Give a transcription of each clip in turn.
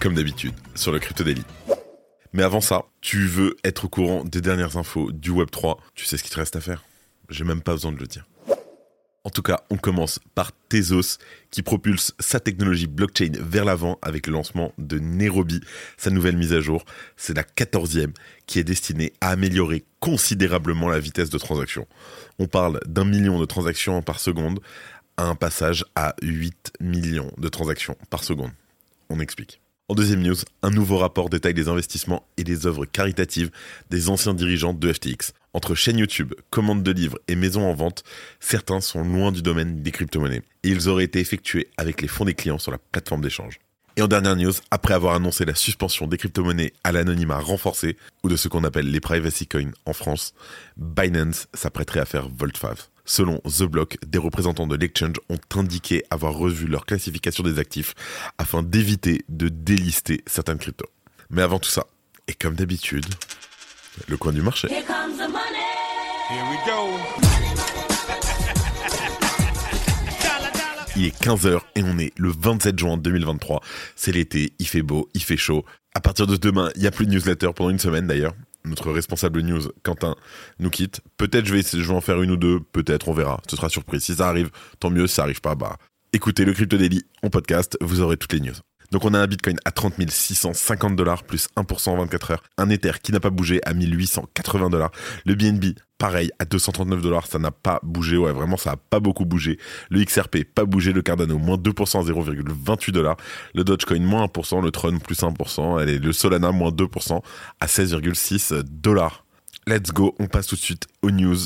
comme d'habitude, sur le Crypto Daily. Mais avant ça, tu veux être au courant des dernières infos du Web3, tu sais ce qu'il te reste à faire? J'ai même pas besoin de le dire. En tout cas, on commence par Tezos qui propulse sa technologie blockchain vers l'avant avec le lancement de Nairobi, sa nouvelle mise à jour. C'est la 14e qui est destinée à améliorer considérablement la vitesse de transaction. On parle d'un million de transactions par seconde à un passage à 8 millions de transactions par seconde. On explique. En deuxième news, un nouveau rapport détaille les investissements et les œuvres caritatives des anciens dirigeants de FTX. Entre chaîne YouTube, commandes de livres et maisons en vente, certains sont loin du domaine des crypto-monnaies. Et ils auraient été effectués avec les fonds des clients sur la plateforme d'échange. Et en dernière news, après avoir annoncé la suspension des crypto-monnaies à l'anonymat renforcé, ou de ce qu'on appelle les privacy coins en France, Binance s'apprêterait à faire volte-face. Selon The Block, des représentants de l'exchange ont indiqué avoir revu leur classification des actifs afin d'éviter de délister certaines cryptos. Mais avant tout ça, et comme d'habitude, le coin du marché. Here comes the money. Here we go. Il est 15h et on est le 27 juin 2023. C'est l'été, il fait beau, il fait chaud. À partir de demain, il n'y a plus de newsletter pendant une semaine d'ailleurs. Notre responsable news, Quentin, nous quitte. Peut-être je vais, je vais en faire une ou deux, peut-être, on verra. Ce sera surprise. Si ça arrive, tant mieux. Si ça arrive pas, bah, écoutez le Crypto Daily en podcast, vous aurez toutes les news. Donc on a un Bitcoin à 30 650 dollars plus 1% en 24 heures. Un Ether qui n'a pas bougé à 1880 dollars. Le BNB, pareil, à 239 dollars, ça n'a pas bougé. Ouais, vraiment, ça a pas beaucoup bougé. Le XRP, pas bougé. Le Cardano, moins 2% à 0,28 dollars. Le Dogecoin, moins 1%. Le Tron, plus 1%. Allez, le Solana, moins 2% à 16,6 dollars. Let's go, on passe tout de suite aux news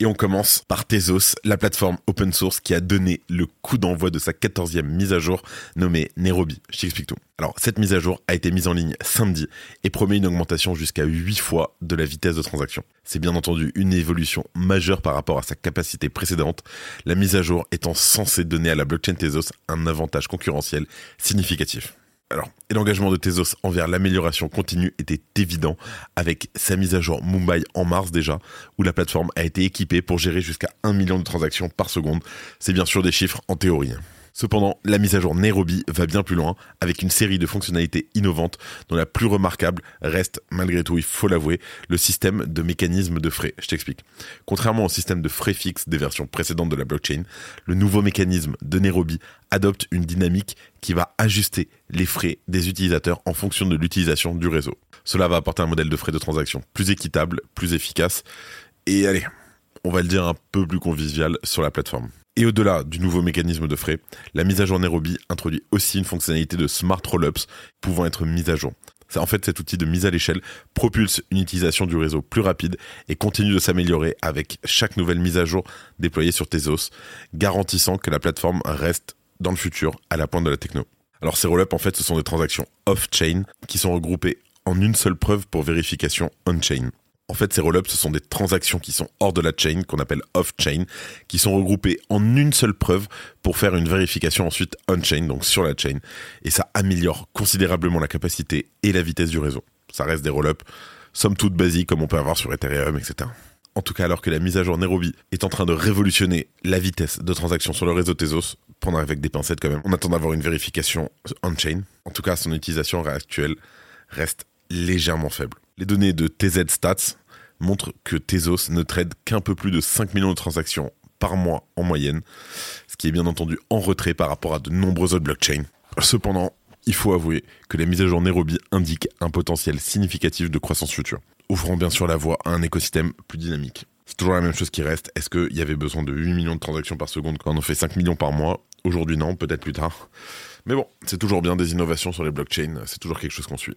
et on commence par Tezos, la plateforme open source qui a donné le coup d'envoi de sa 14e mise à jour nommée Nairobi. Je t'explique tout. Alors, cette mise à jour a été mise en ligne samedi et promet une augmentation jusqu'à 8 fois de la vitesse de transaction. C'est bien entendu une évolution majeure par rapport à sa capacité précédente, la mise à jour étant censée donner à la blockchain Tezos un avantage concurrentiel significatif. Alors, et l'engagement de Tezos envers l'amélioration continue était évident avec sa mise à jour Mumbai en mars déjà, où la plateforme a été équipée pour gérer jusqu'à 1 million de transactions par seconde. C'est bien sûr des chiffres en théorie. Cependant, la mise à jour Nairobi va bien plus loin, avec une série de fonctionnalités innovantes, dont la plus remarquable reste, malgré tout, il faut l'avouer, le système de mécanisme de frais. Je t'explique. Contrairement au système de frais fixe des versions précédentes de la blockchain, le nouveau mécanisme de Nairobi adopte une dynamique qui va ajuster les frais des utilisateurs en fonction de l'utilisation du réseau. Cela va apporter un modèle de frais de transaction plus équitable, plus efficace, et allez, on va le dire un peu plus convivial sur la plateforme. Et au-delà du nouveau mécanisme de frais, la mise à jour Nairobi introduit aussi une fonctionnalité de smart rollups pouvant être mise à jour. En fait, cet outil de mise à l'échelle propulse une utilisation du réseau plus rapide et continue de s'améliorer avec chaque nouvelle mise à jour déployée sur Tezos, garantissant que la plateforme reste dans le futur à la pointe de la techno. Alors ces rollups, en fait, ce sont des transactions off-chain qui sont regroupées en une seule preuve pour vérification on-chain. En fait, ces rollups, ce sont des transactions qui sont hors de la chain, qu'on appelle off-chain, qui sont regroupées en une seule preuve pour faire une vérification ensuite on-chain, donc sur la chain. Et ça améliore considérablement la capacité et la vitesse du réseau. Ça reste des rollups, somme toute basiques, comme on peut avoir sur Ethereum, etc. En tout cas, alors que la mise à jour Nairobi est en train de révolutionner la vitesse de transaction sur le réseau Tezos, prendre avec des pincettes quand même, on attend d'avoir une vérification on-chain. En tout cas, son utilisation actuelle reste légèrement faible. Les données de TZ Stats montrent que Tezos ne trade qu'un peu plus de 5 millions de transactions par mois en moyenne, ce qui est bien entendu en retrait par rapport à de nombreuses autres blockchains. Cependant, il faut avouer que la mise à jour Nairobi indique un potentiel significatif de croissance future, ouvrant bien sûr la voie à un écosystème plus dynamique. C'est toujours la même chose qui reste. Est-ce qu'il y avait besoin de 8 millions de transactions par seconde quand on en fait 5 millions par mois? Aujourd'hui non, peut-être plus tard. Mais bon, c'est toujours bien des innovations sur les blockchains, c'est toujours quelque chose qu'on suit.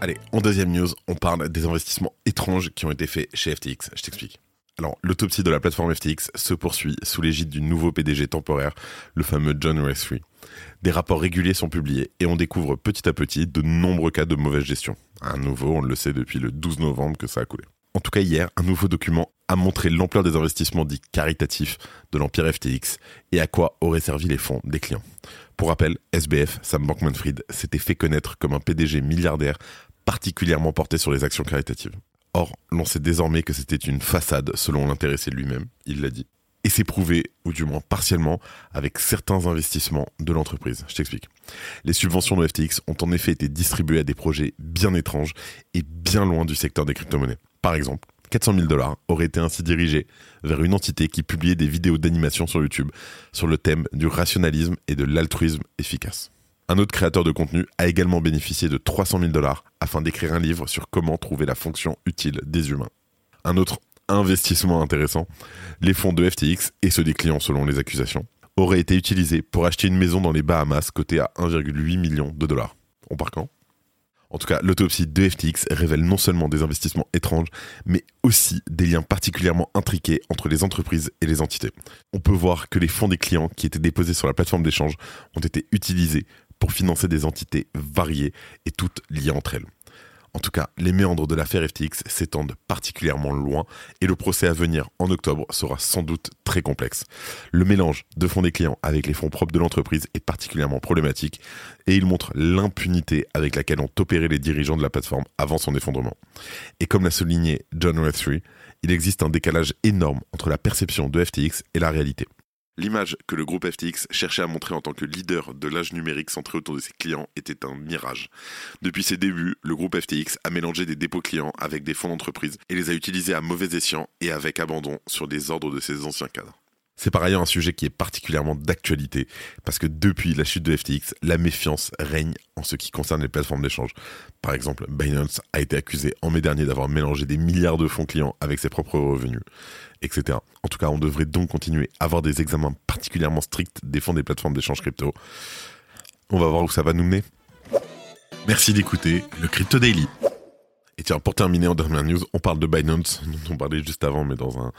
Allez, en deuxième news, on parle des investissements étranges qui ont été faits chez FTX. Je t'explique. Alors, l'autopsie de la plateforme FTX se poursuit sous l'égide du nouveau PDG temporaire, le fameux John Wesley. Des rapports réguliers sont publiés et on découvre petit à petit de nombreux cas de mauvaise gestion. Un nouveau, on le sait depuis le 12 novembre que ça a coulé. En tout cas, hier, un nouveau document a montré l'ampleur des investissements dits caritatifs de l'empire FTX et à quoi auraient servi les fonds des clients. Pour rappel, SBF, Sam Bankman-Fried, s'était fait connaître comme un PDG milliardaire particulièrement porté sur les actions caritatives. Or, l'on sait désormais que c'était une façade selon l'intéressé lui-même, il l'a dit. Et c'est prouvé, ou du moins partiellement, avec certains investissements de l'entreprise. Je t'explique. Les subventions de FTX ont en effet été distribuées à des projets bien étranges et bien loin du secteur des crypto-monnaies. Par exemple, 400 000 dollars auraient été ainsi dirigés vers une entité qui publiait des vidéos d'animation sur YouTube sur le thème du rationalisme et de l'altruisme efficace. Un autre créateur de contenu a également bénéficié de 300 000 dollars afin d'écrire un livre sur comment trouver la fonction utile des humains. Un autre investissement intéressant, les fonds de FTX et ceux des clients selon les accusations, auraient été utilisés pour acheter une maison dans les Bahamas cotée à 1,8 million de dollars. On part quand? En tout cas, l'autopsie de FTX révèle non seulement des investissements étranges, mais aussi des liens particulièrement intriqués entre les entreprises et les entités. On peut voir que les fonds des clients qui étaient déposés sur la plateforme d'échange ont été utilisés pour financer des entités variées et toutes liées entre elles. En tout cas, les méandres de l'affaire FTX s'étendent particulièrement loin et le procès à venir en octobre sera sans doute très complexe. Le mélange de fonds des clients avec les fonds propres de l'entreprise est particulièrement problématique et il montre l'impunité avec laquelle ont opéré les dirigeants de la plateforme avant son effondrement. Et comme l'a souligné John Wethree, il existe un décalage énorme entre la perception de FTX et la réalité. L'image que le groupe FTX cherchait à montrer en tant que leader de l'âge numérique centré autour de ses clients était un mirage. Depuis ses débuts, le groupe FTX a mélangé des dépôts clients avec des fonds d'entreprise et les a utilisés à mauvais escient et avec abandon sur des ordres de ses anciens cadres. C'est par ailleurs un sujet qui est particulièrement d'actualité, parce que depuis la chute de FTX, la méfiance règne en ce qui concerne les plateformes d'échange. Par exemple, Binance a été accusé en mai dernier d'avoir mélangé des milliards de fonds clients avec ses propres revenus, etc. En tout cas, on devrait donc continuer à avoir des examens particulièrement stricts des fonds des plateformes d'échange crypto. On va voir où ça va nous mener. Merci d'écouter le Crypto Daily. Et tiens, pour terminer en dernière news, on parle de Binance, dont on parlait juste avant, mais dans un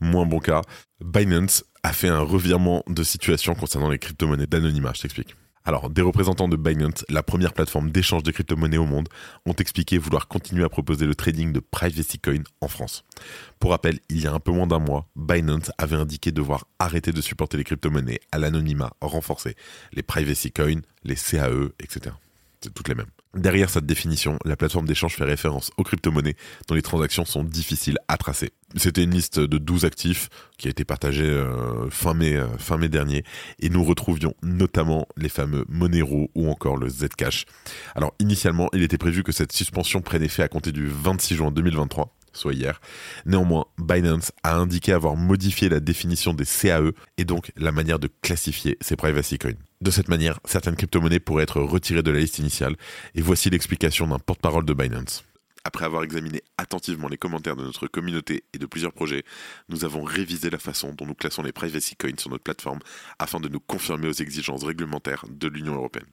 moins bon cas. Binance a fait un revirement de situation concernant les crypto-monnaies d'anonymat, je t'explique. Alors, des représentants de Binance, la première plateforme d'échange de crypto-monnaies au monde, ont expliqué vouloir continuer à proposer le trading de Privacy Coin en France. Pour rappel, il y a un peu moins d'un mois, Binance avait indiqué devoir arrêter de supporter les crypto-monnaies à l'anonymat renforcé, les Privacy Coin, les CAE, etc. C'est toutes les mêmes. Derrière cette définition, la plateforme d'échange fait référence aux crypto-monnaies dont les transactions sont difficiles à tracer. C'était une liste de 12 actifs qui a été partagée euh, fin, mai, euh, fin mai dernier et nous retrouvions notamment les fameux Monero ou encore le Zcash. Alors initialement, il était prévu que cette suspension prenne effet à compter du 26 juin 2023 soit hier. Néanmoins, Binance a indiqué avoir modifié la définition des CAE et donc la manière de classifier ces privacy coins. De cette manière, certaines crypto-monnaies pourraient être retirées de la liste initiale et voici l'explication d'un porte-parole de Binance. Après avoir examiné attentivement les commentaires de notre communauté et de plusieurs projets, nous avons révisé la façon dont nous classons les privacy coins sur notre plateforme afin de nous confirmer aux exigences réglementaires de l'Union européenne.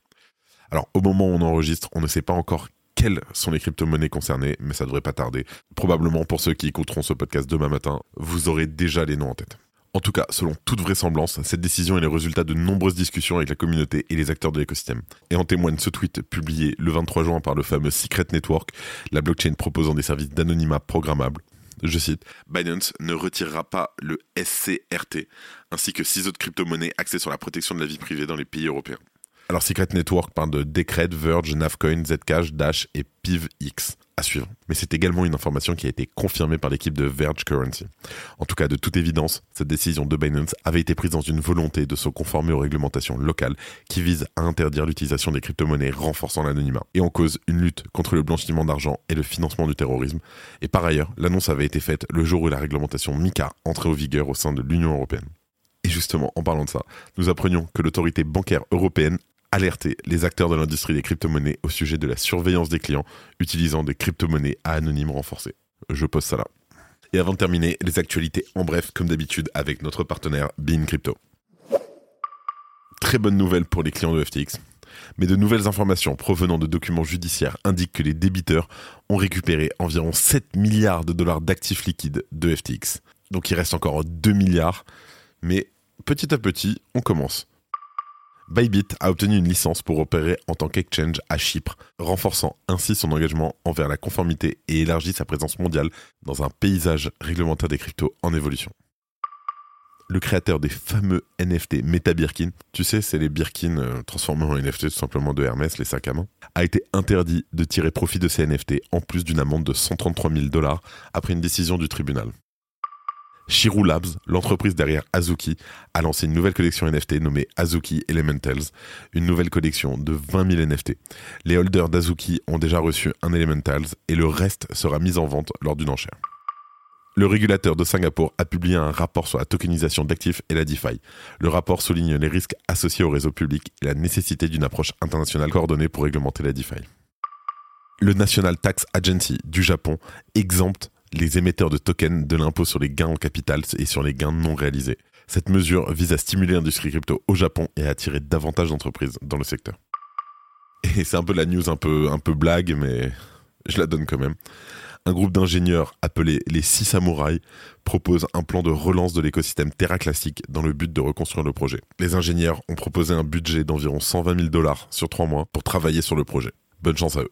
Alors, au moment où on enregistre, on ne sait pas encore quelles sont les crypto-monnaies concernées, mais ça devrait pas tarder. Probablement pour ceux qui écouteront ce podcast demain matin, vous aurez déjà les noms en tête. En tout cas, selon toute vraisemblance, cette décision est le résultat de nombreuses discussions avec la communauté et les acteurs de l'écosystème. Et en témoigne ce tweet publié le 23 juin par le fameux Secret Network, la blockchain proposant des services d'anonymat programmable. Je cite, Binance ne retirera pas le SCRT, ainsi que six autres crypto-monnaies axées sur la protection de la vie privée dans les pays européens. Alors Secret Network parle de Decred, Verge, Navcoin, Zcash, Dash et PivX à suivre. Mais c'est également une information qui a été confirmée par l'équipe de Verge Currency. En tout cas, de toute évidence, cette décision de Binance avait été prise dans une volonté de se conformer aux réglementations locales qui visent à interdire l'utilisation des crypto-monnaies renforçant l'anonymat et en cause une lutte contre le blanchiment d'argent et le financement du terrorisme. Et par ailleurs, l'annonce avait été faite le jour où la réglementation MICA entrait au vigueur au sein de l'Union européenne. Et justement, en parlant de ça, nous apprenions que l'autorité bancaire européenne alertait les acteurs de l'industrie des crypto-monnaies au sujet de la surveillance des clients utilisant des crypto-monnaies à anonyme renforcé. Je pose ça là. Et avant de terminer, les actualités en bref, comme d'habitude, avec notre partenaire Bean Crypto. Très bonne nouvelle pour les clients de FTX. Mais de nouvelles informations provenant de documents judiciaires indiquent que les débiteurs ont récupéré environ 7 milliards de dollars d'actifs liquides de FTX. Donc il reste encore 2 milliards, mais petit à petit, on commence. Bybit a obtenu une licence pour opérer en tant qu'exchange à Chypre, renforçant ainsi son engagement envers la conformité et élargit sa présence mondiale dans un paysage réglementaire des cryptos en évolution. Le créateur des fameux NFT Meta Birkin, tu sais, c'est les Birkin euh, transformés en NFT tout simplement de Hermès, les sacs à main, a été interdit de tirer profit de ces NFT en plus d'une amende de 133 000 dollars après une décision du tribunal. Shiru Labs, l'entreprise derrière Azuki, a lancé une nouvelle collection NFT nommée Azuki Elementals, une nouvelle collection de 20 000 NFT. Les holders d'Azuki ont déjà reçu un Elementals et le reste sera mis en vente lors d'une enchère. Le régulateur de Singapour a publié un rapport sur la tokenisation d'actifs et la DeFi. Le rapport souligne les risques associés au réseau public et la nécessité d'une approche internationale coordonnée pour réglementer la DeFi. Le National Tax Agency du Japon exempte les émetteurs de tokens de l'impôt sur les gains en capital et sur les gains non réalisés. Cette mesure vise à stimuler l'industrie crypto au Japon et à attirer davantage d'entreprises dans le secteur. Et c'est un peu la news un peu, un peu blague, mais je la donne quand même. Un groupe d'ingénieurs appelé les Six Samouraïs propose un plan de relance de l'écosystème Terra Classique dans le but de reconstruire le projet. Les ingénieurs ont proposé un budget d'environ 120 000 dollars sur trois mois pour travailler sur le projet. Bonne chance à eux.